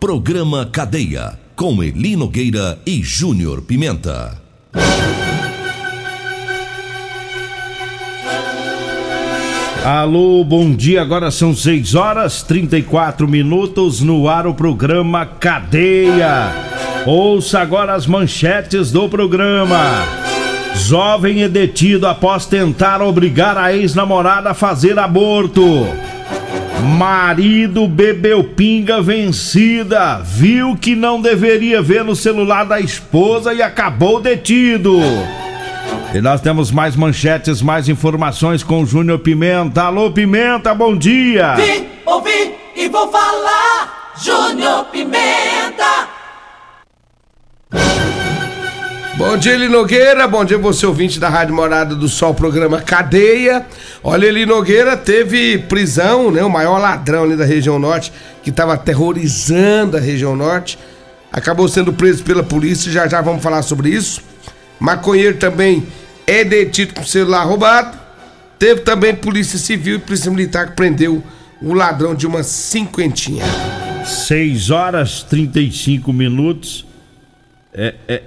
Programa Cadeia, com Eli Nogueira e Júnior Pimenta. Alô, bom dia. Agora são 6 horas 34 minutos no ar o programa Cadeia. Ouça agora as manchetes do programa. Jovem é detido após tentar obrigar a ex-namorada a fazer aborto. Marido bebeu pinga vencida, viu que não deveria ver no celular da esposa e acabou detido. E nós temos mais manchetes, mais informações com o Júnior Pimenta. Alô, Pimenta, bom dia! Vim, ouvi e vou falar, Júnior Pimenta! Bom dia, Eli Nogueira. Bom dia, você ouvinte da Rádio Morada do Sol, programa Cadeia. Olha, Eli Nogueira teve prisão, né? O maior ladrão ali da região norte, que estava aterrorizando a região norte. Acabou sendo preso pela polícia, já já vamos falar sobre isso. Maconheiro também é detido com celular roubado. Teve também polícia civil e polícia militar que prendeu o ladrão de uma cinquentinha. 6 horas 35 minutos. É, é,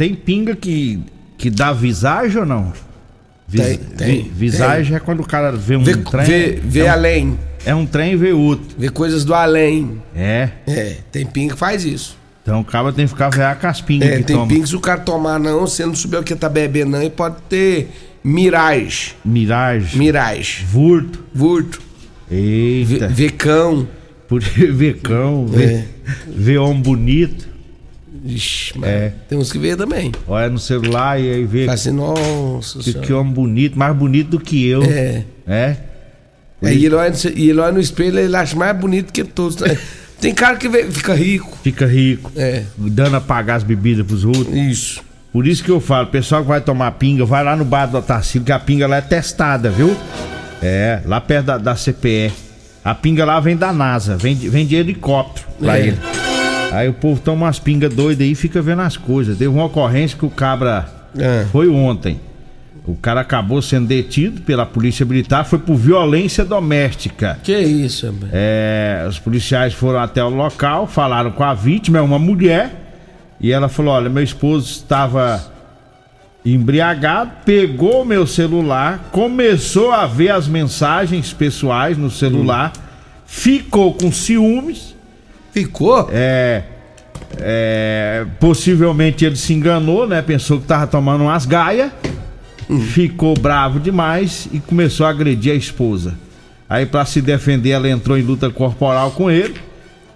tem pinga que, que dá visagem ou não? Vis, Tem, tem, vi- visagem tem. é quando o cara vê um Vê, trem. vê, vê é um, além, É um trem e vê outro. vê coisas do além. É. É, tem pinga que faz isso. Então o cara tem que ficar vear com as pingas É, que tem toma. pinga que se o cara tomar não, você não souber o que tá bebendo não, e pode ter mirage, Miragem. mirage, Vurto. vurto, ve- Eita. vecão. Por ver cão, ver, É. ver homem bonito. Ixi, mas É. tem uns que vê também. Olha no celular e aí vê Fala assim, nossa que, senhora. que homem bonito, mais bonito do que eu. É. É? É, e, ele olha, no- e ele olha no espelho ele acha mais bonito que todos. Tem cara que vê- fica rico. Fica rico. É, Dando a pagar as bebidas pros outros. isso. Por isso que eu falo, pessoal que vai tomar pinga, vai lá no bar do Otacílio, que a pinga lá é testada, viu? É, lá perto da, da CPE. A pinga lá vem da NASA, vem de, vem de helicóptero pra É. ele. Aí o povo toma umas pingas doidas aí e fica vendo as coisas. Teve uma ocorrência que o cabra. É. Foi ontem. O cara acabou sendo detido pela polícia militar, foi por violência doméstica. Que isso? É, os policiais foram até o local, falaram com a vítima, é uma mulher, e ela falou: Olha, meu esposo estava embriagado, pegou meu celular, começou a ver as mensagens pessoais no celular, ficou com ciúmes, Ficou? é, é, possivelmente ele se enganou, né? Pensou que tava tomando umas gaias, ficou bravo demais e começou a agredir a esposa. Aí, pra se defender, ela entrou em luta corporal com ele.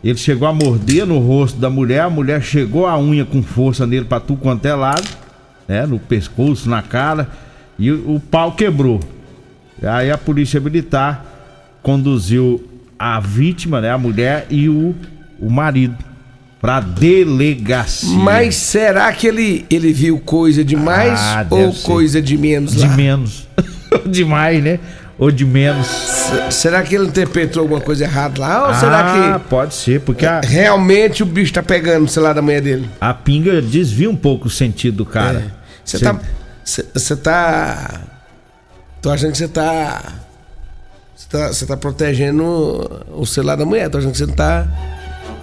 Ele chegou a morder no rosto da mulher, a mulher chegou a unha com força nele pra tudo quanto é lado, né? No pescoço, na cara, e o, o pau quebrou. Aí a polícia militar conduziu a vítima, né, a mulher e o, o marido pra delegacia. Mas será que ele, ele viu coisa de mais Ah, ou coisa de menos de lá? menos. Demais, né? Ou de menos. S- Será que ele interpretou alguma coisa errada lá? Ou será ah, que pode ser, porque a, realmente o bicho tá pegando no celular da mulher dele? a pinga desvia um pouco o sentido do cara. Você Cê- tá. Você tá. Tô achando que você tá. Você tá, cê tá protegendo o celular da mulher. Tô achando que você não tá.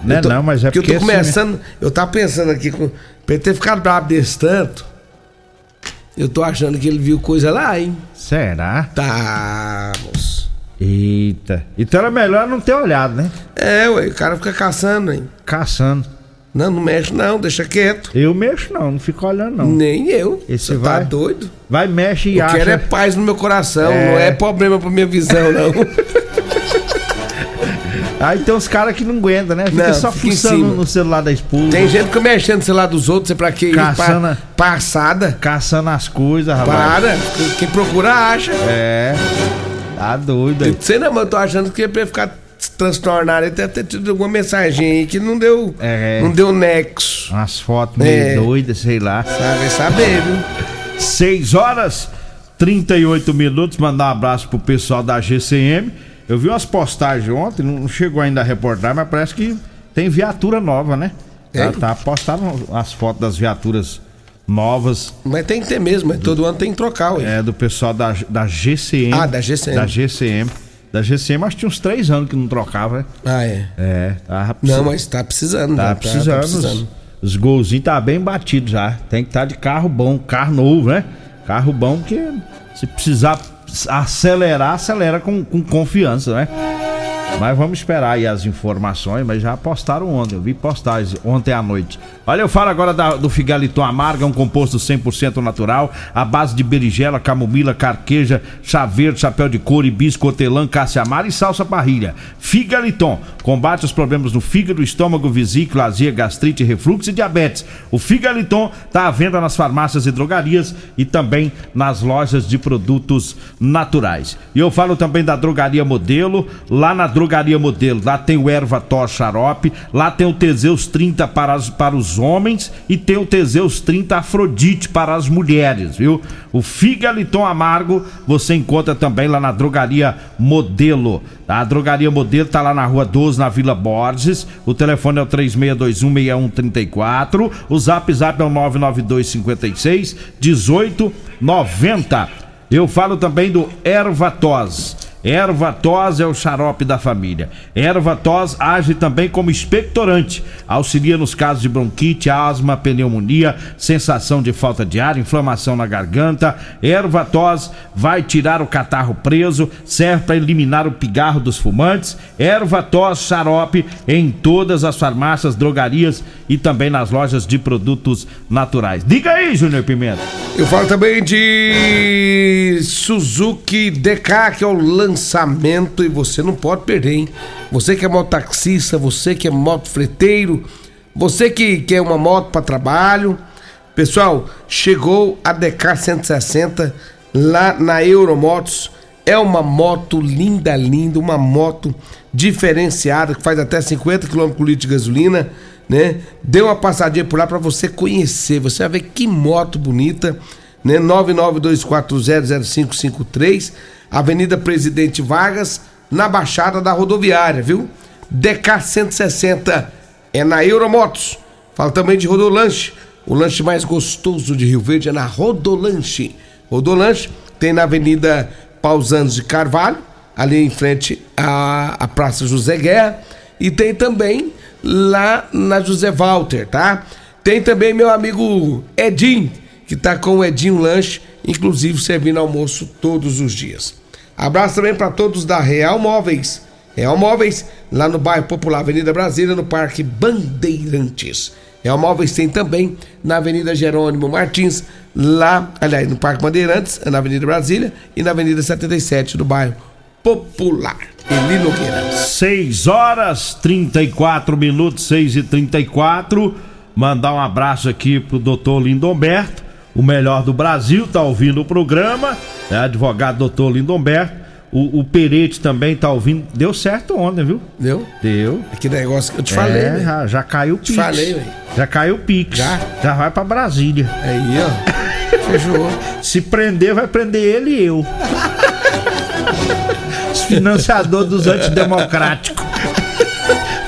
Não é Eu tô- não, mas é porque... eu tô assim, começando. Eu tava pensando aqui com. Pra ele ter ficado bravo desse tanto. Eu tô achando que ele viu coisa lá, hein? Será? Tá, moço. Eita. Então era melhor não ter olhado, né? É, ué, o cara fica caçando, hein? Caçando. Não, não mexe não, deixa quieto. Eu mexo não, não fico olhando não. Nem eu. Esse Você vai- tá doido? Vai, mexe e Eu acha. quero é paz no meu coração, É. não é problema pra minha visão, não. Aí tem uns caras que não aguentam, né? Fica Não, só fica fuçando no celular da esposa. Tem gente que mexendo no celular dos outros, você pra que? Caçando- Pa- Passada. Caçando as coisas, rapaz. Para. Quem procura acha. É. Tá doido aí. não sei não, mas eu tô achando que é pra ficar. Ele deve ter tido alguma mensagem aí que não deu, É. não deu nexo. Umas fotos meio É. doidas, sei lá. Sabe saber, viu? 6 horas 38 minutos. Mandar um abraço pro pessoal da GCM. Eu vi umas postagens ontem, não chegou ainda a reportagem, mas parece que tem viatura nova, né? Tá, Tem? tá postaram as fotos das viaturas novas Mas tem que ter mesmo, mas todo ano tem que trocar, ué. é, do pessoal da, da GCM. Ah, da GCM. Da GCM. Da GCM, acho que tinha uns três anos que não trocava, né? Ah, é. É, tava Não, precisando. mas tá precisando. Tá né? precisando. Os, os golzinhos tá bem batidos já. Tem que estar de carro bom, carro novo, né? Carro bom que se precisar acelerar, acelera com, com confiança, né? Mas vamos esperar aí as informações, mas já postaram ontem, eu vi postagens ontem à noite. Olha, eu falo agora da- do Figaliton Amarga, um composto 100% natural, à base de berigela, camomila, carqueja, chá verde, chapéu de couro, hibisco, hortelã, caça-amara e salsa parrilha. Figaliton combate os problemas do fígado, estômago, vesícula, azia, gastrite, refluxo e diabetes. O Figaliton está à venda nas farmácias e drogarias e também nas lojas de produtos naturais. E eu falo também da Drogaria Modelo, lá na Drogaria Modelo, lá tem o Erva Tor Xarope, lá tem o Teseus 30 para, as- para os homens e tem o Teseus 30 Afrodite para as mulheres, viu? O Figaliton Amargo você encontra também lá na Drogaria Modelo. A Drogaria Modelo tá lá na Rua 12, na Vila Borges. O telefone é o 36216134. O Zap Zap é o 99256 1890. Eu falo também do Ervatos. Ervatos é o xarope da família. Ervatos age também como expectorante. Auxilia nos casos de bronquite, asma, pneumonia, sensação de falta de ar, inflamação na garganta. Ervatos vai tirar o catarro preso, serve para eliminar o pigarro dos fumantes. Ervatos xarope em todas as farmácias, drogarias e também nas lojas de produtos naturais. Diga aí, Júnior Pimenta. Eu falo também de Suzuki DK, que é o lançamento e você não pode perder, hein? Você que é mototaxista, você que é motofreteiro, você que quer uma moto para trabalho. Pessoal, chegou a DK 160 lá na Euromotos. É uma moto linda, linda, uma moto diferenciada que faz até 50 km por litro de gasolina, né? Dê uma passadinha por lá para você conhecer. Você vai ver que moto bonita, né? 992400553, Avenida Presidente Vargas, na Baixada da Rodoviária, viu? DK 160 é na Euromotos. Fala também de Rodolanche. O lanche mais gostoso de Rio Verde é na Rodolanche. Rodolanche tem na Avenida Pausanos de Carvalho, ali em frente à, à Praça José Guerra. E tem também lá na José Walter, tá? Tem também meu amigo Edinho, que tá com o Edinho Lanche, inclusive servindo almoço todos os dias. Abraço também para todos da Real Móveis. Real Móveis, lá no bairro Popular, Avenida Brasília, no Parque Bandeirantes. Real Móveis tem também na Avenida Jerônimo Martins, lá, aliás, no Parque Bandeirantes, na Avenida Brasília, e na Avenida 77, do bairro Popular. Eli Nogueira. 6 horas 34 minutos, 6 e 34 Mandar um abraço aqui pro doutor Lindomberto, o melhor do Brasil, tá ouvindo o programa, é advogado doutor Lindomberto. O, o Perete também tá ouvindo. Deu certo ontem, viu? Deu? Deu. Que negócio que eu te falei, é, já, já caiu o Pix. falei, velho. Já caiu o Pix. Já? Já vai pra Brasília. Aí, ó. Fechou. Se prender, vai prender ele e eu. Os financiadores dos antidemocráticos.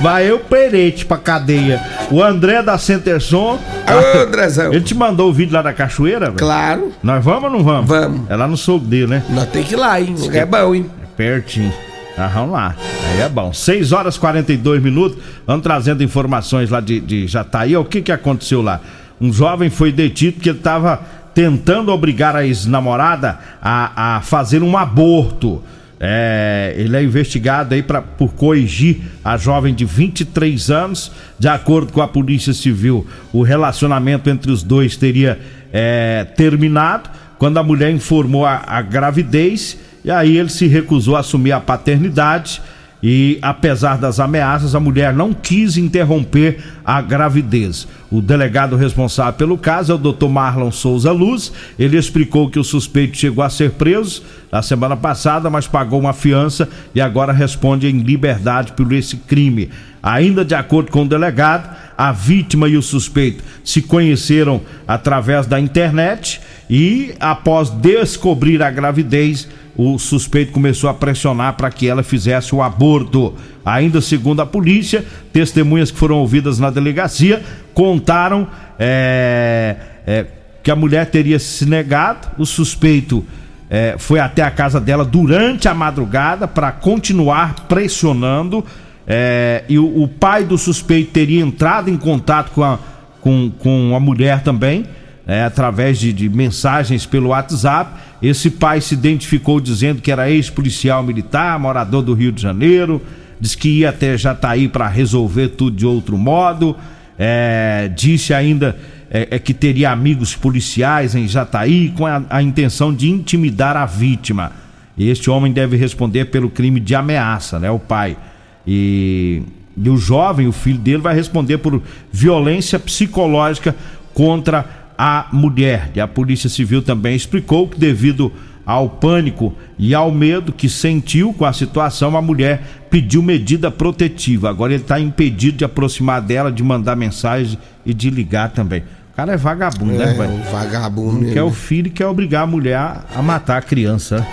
Vai eu, Perete, pra cadeia. O André da Centerson. Ô, Andrezão. Ele te mandou o vídeo lá da cachoeira, velho? Claro. Nós vamos ou não vamos? Vamos. É lá no sogro dele, né? Nós tem que ir lá, hein? Lugar é bom, hein? É pertinho. Ah, vamos lá. Aí é bom. 6 horas e 42 minutos. Vamos trazendo informações lá de, de Jataí. O que, que aconteceu lá? Um jovem foi detido porque ele estava tentando obrigar a ex-namorada a, a fazer um aborto. É, ele é investigado aí pra, por corrigir a jovem de 23 anos. De acordo com a Polícia Civil, o relacionamento entre os dois teria é, terminado quando a mulher informou a, a gravidez e aí ele se recusou a assumir a paternidade e, apesar das ameaças, a mulher não quis interromper a gravidez. O delegado responsável pelo caso é o Dr. Marlon Souza Luz. Ele explicou que o suspeito chegou a ser preso na semana passada, mas pagou uma fiança e agora responde em liberdade por esse crime. Ainda de acordo com o delegado, a vítima e o suspeito se conheceram através da internet e, após descobrir a gravidez, o suspeito começou a pressionar para que ela fizesse o aborto. Ainda segundo a polícia, testemunhas que foram ouvidas na delegacia contaram é, é, que a mulher teria se negado, o suspeito é, foi até a casa dela durante a madrugada para continuar pressionando. É, e o, o, pai do suspeito teria entrado em contato com a, com, com a mulher também, é, através de, de mensagens pelo WhatsApp esse pai se identificou dizendo que era ex-policial militar, morador do Rio de Janeiro, diz que ia até Jataí para resolver tudo de outro modo. É, disse ainda é, é, que teria amigos policiais em Jataí com a, a intenção de intimidar a vítima. Este homem deve responder pelo crime de ameaça, né? O pai. E, e o jovem, o filho dele, vai responder por violência psicológica contra a mulher. E a Polícia Civil também explicou que, devido ao pânico e ao medo que sentiu com a situação, a mulher pediu medida protetiva. Agora ele está impedido de aproximar dela, de mandar mensagem e de ligar também. O cara é vagabundo, né, é, né, velho? Vagabundo. Não quer o filho quer obrigar a mulher a matar a criança.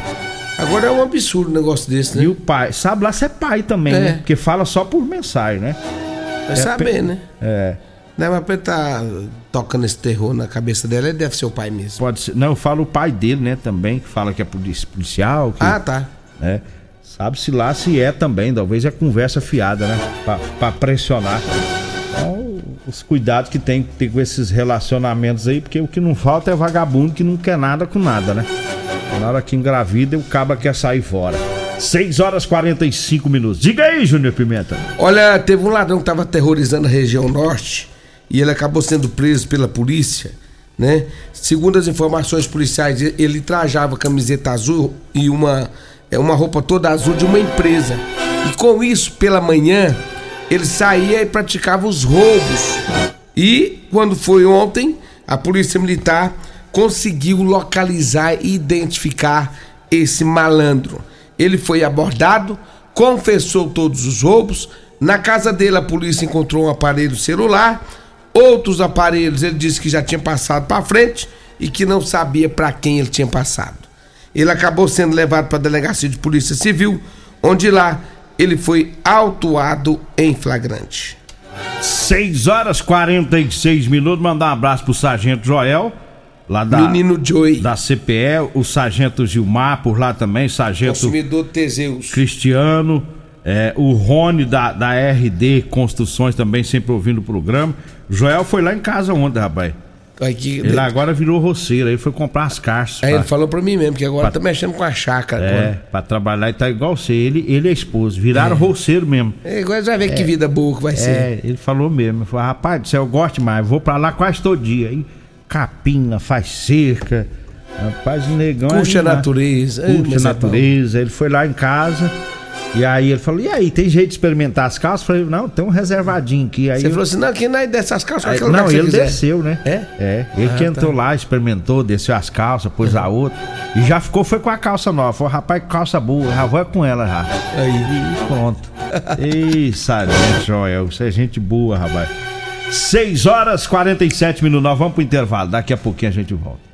Agora é um absurdo um negócio desse, né? E o pai, sabe lá se é pai também, é. né? Porque fala só por mensagem, né? Vai é, saber, né? É. Não, mas pra ele tá tocando esse terror na cabeça dela, ele deve ser o pai mesmo. Pode ser. Não, eu falo o pai dele, né, também, que fala que é policial. Que, ah, tá. É. Sabe-se lá se é também, talvez é conversa fiada, né? Pra, pra pressionar. Então, os cuidados que tem que ter com esses relacionamentos aí, porque o que não falta é vagabundo que não quer nada com nada, né? Na hora que engravida, o caba quer sair fora. 6 horas 45 minutos. Diga aí, Júnior Pimenta. Olha, teve um ladrão que estava aterrorizando a região norte e ele acabou sendo preso pela polícia, né? Segundo as informações policiais, ele trajava camiseta azul e uma, é, uma roupa toda azul de uma empresa. E com isso, pela manhã, ele saía e praticava os roubos. E quando foi ontem, a polícia militar conseguiu localizar e identificar esse malandro. Ele foi abordado, confessou todos os roubos. Na casa dele, a polícia encontrou um aparelho celular Outros aparelhos ele disse que já tinha passado para frente e que não sabia para quem ele tinha passado. Ele acabou sendo levado para a delegacia de polícia civil, onde lá ele foi autuado em flagrante. 6 horas 46 minutos. Mandar um abraço pro Sargento Joel, lá da Menino Joey. da CPE, o Sargento Gilmar por lá também, Sargento Consumidor Teseus. Cristiano, é, o Rony da, da RD Construções também sempre ouvindo o programa. Joel foi lá em casa ontem, rapaz. Aqui, ele agora virou roceiro, aí foi comprar as caixas. Aí pra... ele falou pra mim mesmo, que agora pra... tá mexendo com a chácara. É, agora. pra trabalhar e tá igual você. Ele, ele é a esposa, viraram é. roceiro mesmo. É, agora já vê é. que vida boa que vai é, ser. É, ele falou mesmo. Ele falou, rapaz do céu, eu gosto mais, vou pra lá quase todo dia. Aí capina, faz cerca. Rapaz, o negão. Curte a natureza. Curte a é natureza. Ele foi lá em casa. E aí ele falou: e aí, tem jeito de experimentar as calças? Eu falei, não, tem um reservadinho aqui. Aí você eu... falou assim: não, aqui não é dessas calças, aí, Não, ele quiser. desceu, né? É? É. Ele ah, que entrou tá. lá, experimentou, desceu as calças, pôs a outra. E já ficou, foi com a calça nova. Falou, rapaz, calça boa, já vou com ela já. Aí. E pronto. Ei, Sargento Joel, você é gente boa, rapaz. 6 horas 47 minutos, nós vamos pro intervalo. Daqui a pouquinho a gente volta.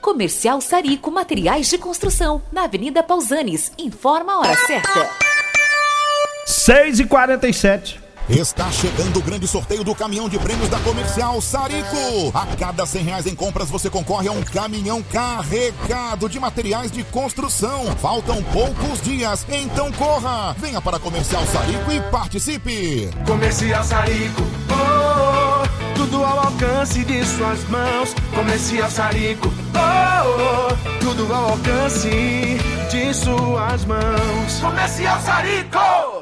Comercial Sarico Materiais de Construção, na Avenida Pausanes. Informa a hora certa. 6 e 47 Está chegando o grande sorteio do caminhão de prêmios da Comercial Sarico. A cada 100 reais em compras você concorre a um caminhão carregado de materiais de construção. Faltam poucos dias, então corra! Venha para a Comercial Sarico e participe. Comercial Sarico, oh, oh, tudo ao alcance de suas mãos. Comercial Sarico, oh, oh, tudo ao alcance de suas mãos. Comercial Sarico!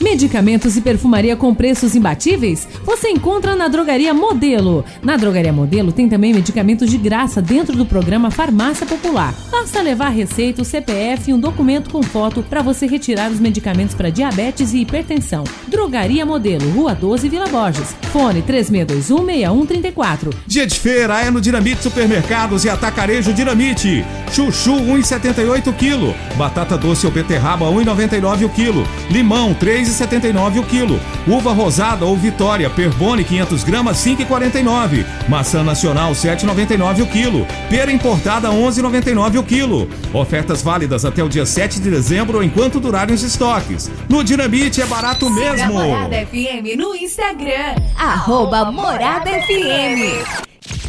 Medicamentos e perfumaria com preços imbatíveis? Você encontra na Drogaria Modelo. Na Drogaria Modelo tem também medicamentos de graça dentro do programa Farmácia Popular. Basta levar receita, o CPF e um documento com foto para você retirar os medicamentos para diabetes e hipertensão. Drogaria Modelo, Rua 12, Vila Borges. Fone 36216134. Dia de feira é no Dinamite Supermercados e Atacarejo Dinamite. Chuchu 1,78 kg. Batata doce ou beterraba 1,99 o quilo. Limão 3 6,79 o quilo. Uva rosada ou Vitória Perbone 500 gramas 5,49. Maçã nacional 7,99 o quilo. Pera importada 11,99 o quilo. Ofertas válidas até o dia 7 de dezembro enquanto durarem os estoques. No Dinamite é barato mesmo. Morada FM no Instagram, arroba Morada FM.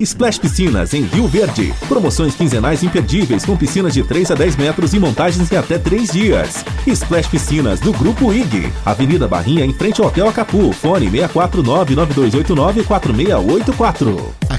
Splash Piscinas em Rio Verde. Promoções quinzenais imperdíveis com piscinas de 3 a 10 metros e montagens em até 3 dias. Splash Piscinas do Grupo IG. Avenida Barrinha em frente ao Hotel Acapu. Fone 649-9289-4684.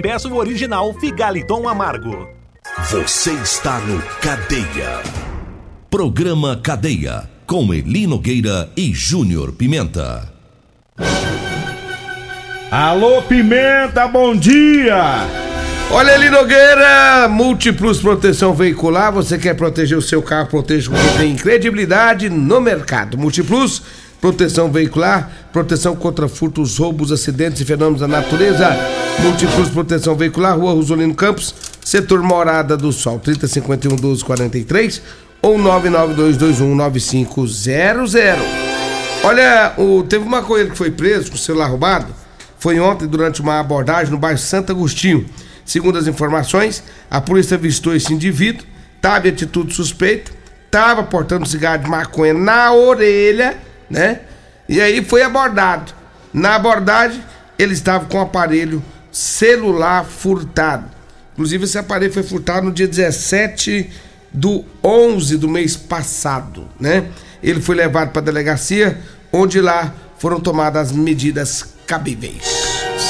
peça o original Figaliton Amargo. Você está no Cadeia. Programa Cadeia. Com Eli Nogueira e Júnior Pimenta. Alô, Pimenta, bom dia! Olha ali, Nogueira, Múltiplos Proteção Veicular. Você quer proteger o seu carro, proteja com que tem credibilidade no mercado. Múltiplos Proteção Veicular, proteção contra furtos, roubos, acidentes e fenômenos da natureza. Múltiplos Proteção Veicular, Rua Rosolino Campos, setor Morada do Sol, 3051 1243 ou 99221 9500. Olha, o, teve uma coisa que foi preso com o celular roubado foi ontem durante uma abordagem no bairro Santo Agostinho. Segundo as informações, a polícia avistou esse indivíduo, estava em atitude suspeita, estava portando cigarro de maconha na orelha, né? E aí foi abordado. Na abordagem, ele estava com o aparelho celular furtado. Inclusive, esse aparelho foi furtado no dia 17 do 11 do mês passado, né? Ele foi levado para a delegacia, onde lá foram tomadas as medidas cabíveis.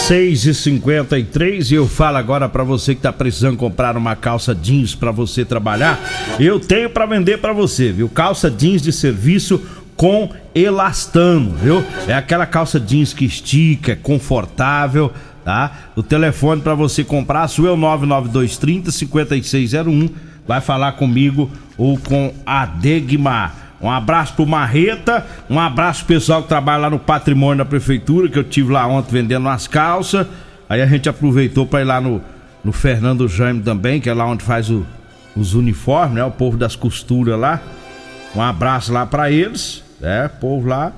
6 e 53 e eu falo agora para você que tá precisando comprar uma calça jeans para você trabalhar, eu tenho para vender para você, viu? Calça jeans de serviço com elastano, viu? É aquela calça jeans que estica, é confortável, tá? O telefone para você comprar, sua é o 99230 5601. Vai falar comigo ou com a Degmar. Um abraço pro Marreta, um abraço pro pessoal que trabalha lá no patrimônio da prefeitura, que eu tive lá ontem vendendo umas calças. Aí a gente aproveitou para ir lá no, no Fernando Jaime também, que é lá onde faz o, os uniformes, né? O povo das costuras lá. Um abraço lá para eles, né? Povo lá,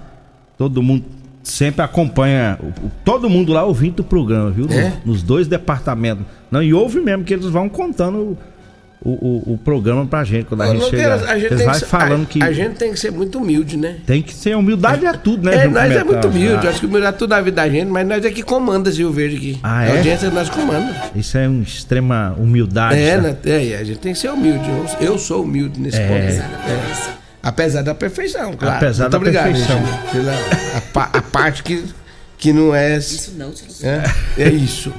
todo mundo sempre acompanha, o- o- todo mundo lá ouvindo o programa, viu? Nos- É? Nos, dois departamentos. Não, e ouve mesmo que eles vão contando o, o, o programa pra gente quando a gente chega. a gente Eles vai que ser- falando a, que a gente tem que ser muito humilde, né? tem que ser humildade é tudo, né? É, nós é muito humilde, Ah, acho que humildade é tudo na vida da gente, mas nós é que comanda Rio Verde aqui. Ah, é? A audiência nós comanda. Isso é uma extrema humildade. É, né? é, a gente tem que ser humilde. Eu, eu sou humilde nesse É. ponto. É. Apesar da perfeição, claro. Apesar Muito da obrigado, perfeição. gente, pela a, a parte que, que não é. Isso não, é, é isso.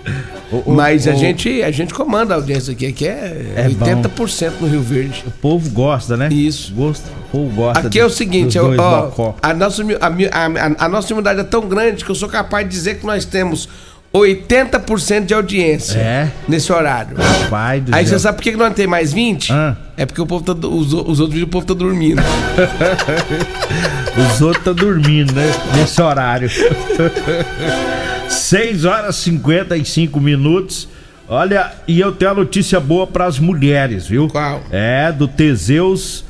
o- Mas a, o- gente, a gente comanda a audiência aqui, que é, É bom. 80% no Rio Verde. O povo gosta, né? Isso. Gosta, o povo gosta. Aqui é o seguinte, eu- ó, a, nossa, a, a, a- a nossa humildade é tão grande que eu sou capaz de dizer que nós temos 80% de audiência É? nesse horário. Pai do Aí céu. você sabe por que não tem mais 20? Ah. É porque o povo tá, os, os outros vídeos o povo tá dormindo. Os outros estão dormindo, né? Nesse horário. 6 horas e 55 minutos. Olha, e eu tenho a notícia boa para as mulheres, viu? Qual? É do Teseus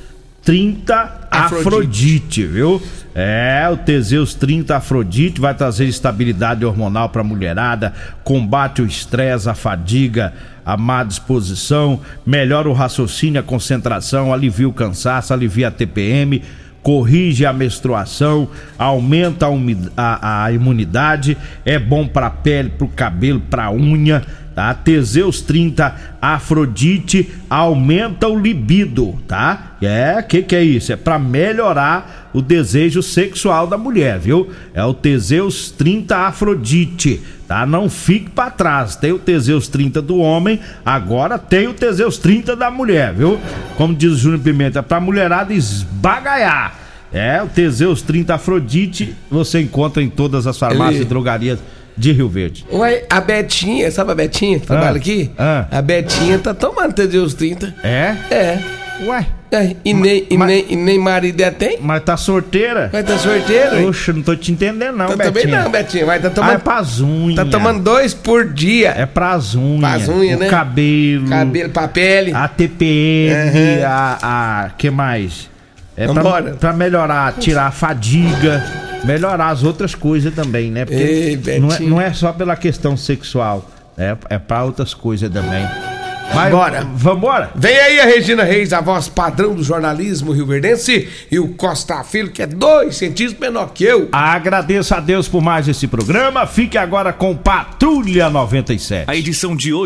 30 Afrodite. Afrodite, viu? É, o Teseus 30 Afrodite vai trazer estabilidade hormonal para a mulherada, combate o estresse, a fadiga, a má disposição, melhora o raciocínio, a concentração, alivia o cansaço, alivia a TPM, corrige a menstruação, aumenta a, a- a imunidade, é bom para a pele, para o cabelo, para a unha. Tá? Teseus 30 Afrodite aumenta o libido, tá? É, que que é isso? É para melhorar o desejo sexual da mulher, viu? É o Teseus 30 Afrodite, tá? Não fique para trás. Tem o Teseus 30 do homem, agora tem o Teseus 30 da mulher, viu? Como diz o Júnior Pimenta, é pra mulherada esbagaiar. É, o Teseus 30 Afrodite você encontra em todas as farmácias Ele- e drogarias de Rio Verde. Ué, a Betinha, sabe a Betinha que trabalha Ah, aqui? ah. A Betinha tá tomando Tedeus 30. É? É. Ué. É, e, nem, e, nem, e nem marido é tem? Mas tá sorteira? Vai tá sorteiro? hein? Poxa, não tô te entendendo não, Tá Betinha. também não, Betinha. Vai tá tomando. Ah, é pras unhas. Tá tomando dois por dia. É pras unhas. Pras unhas, né? cabelo. Cabelo, pra pele. A TPM, Uhum. a, a. que mais? É pra, Vambora. pra melhorar, tirar a fadiga, melhorar as outras coisas também, né? Porque Ei, não, é, Betinho. não é só pela questão sexual, é, é pra outras coisas também. Mas, Bora. Vambora? Vem aí a Regina Reis, a voz padrão do jornalismo rioverdense, e o Costa Filho, que é dois centímetros menor que eu. Agradeço a Deus por mais esse programa. Fique agora com Patrulha 97. A edição de hoje